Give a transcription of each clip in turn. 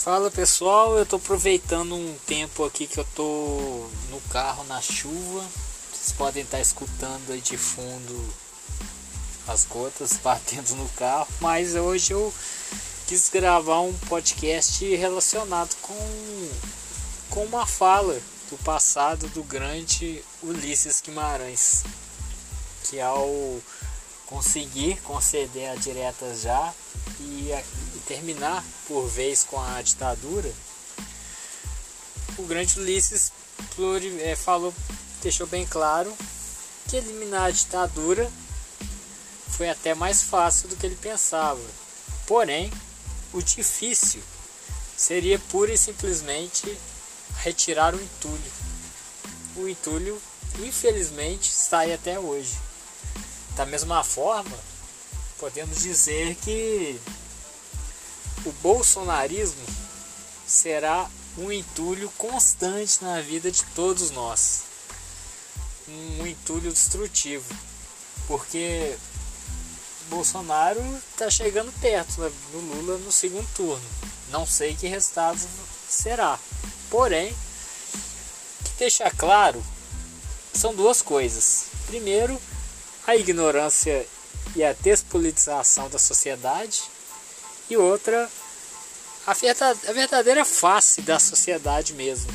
Fala pessoal, eu tô aproveitando um tempo aqui que eu tô no carro na chuva. Vocês podem estar escutando aí de fundo as gotas batendo no carro, mas hoje eu quis gravar um podcast relacionado com, com uma fala do passado do grande Ulisses Guimarães, que ao conseguir conceder a direta já e, terminar por vez com a ditadura, o grande Ulisses é, falou, deixou bem claro que eliminar a ditadura foi até mais fácil do que ele pensava. Porém, o difícil seria pura e simplesmente retirar o entulho. O entulho, infelizmente, está aí até hoje. Da mesma forma, podemos dizer que o bolsonarismo será um entulho constante na vida de todos nós. Um entulho destrutivo. Porque Bolsonaro está chegando perto do Lula no segundo turno. Não sei que resultado será. Porém, que deixar claro são duas coisas. Primeiro, a ignorância e a despolitização da sociedade, e outra, a, verdadeira face da sociedade mesmo,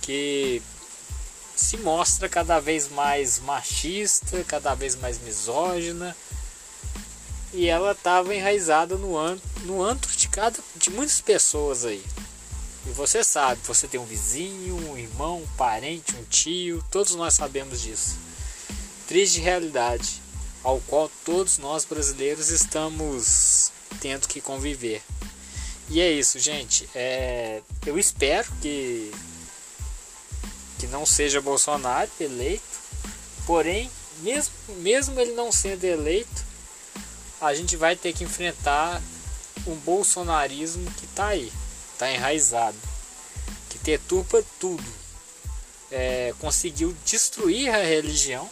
que se mostra cada vez mais machista, cada vez mais misógina, e ela estava enraizada no, an no antro de cada de muitas pessoas aí. E você sabe, você tem um vizinho, um irmão, um parente, um tio, todos nós sabemos disso triste realidade ao qual todos nós brasileiros estamos tendo que conviver. E é isso, gente. É, eu espero que que não seja Bolsonaro eleito. Porém, mesmo, mesmo ele não sendo eleito, a gente vai ter que enfrentar um bolsonarismo que está aí, está enraizado, que deturpa tudo. É, conseguiu destruir a religião,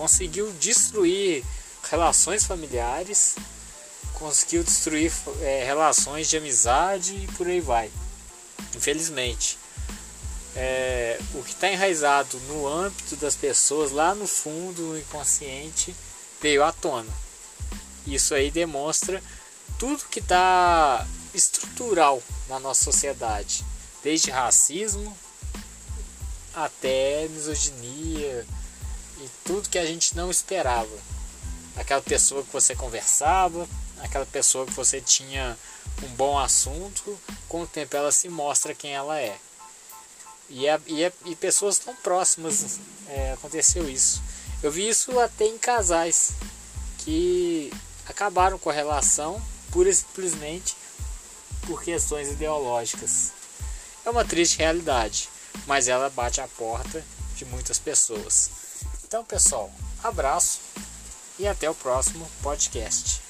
conseguiu destruir relações familiares, conseguiu destruir é, relações de amizade e por aí vai. Infelizmente. É, o que está enraizado no âmbito das pessoas, lá no fundo, no inconsciente, veio à tona. Isso aí demonstra tudo que está estrutural na nossa sociedade, desde racismo até misoginia, e tudo que a gente não esperava. Aquela pessoa que você conversava, aquela pessoa que você tinha um bom assunto, com o tempo ela se mostra quem ela é. E, é, e, é, e pessoas tão próximas é, aconteceu isso. Eu vi isso até em casais que acabaram com a relação pura e simplesmente por questões ideológicas. É uma triste realidade, mas ela bate a porta de muitas pessoas. Então, pessoal, abraço e até o próximo podcast.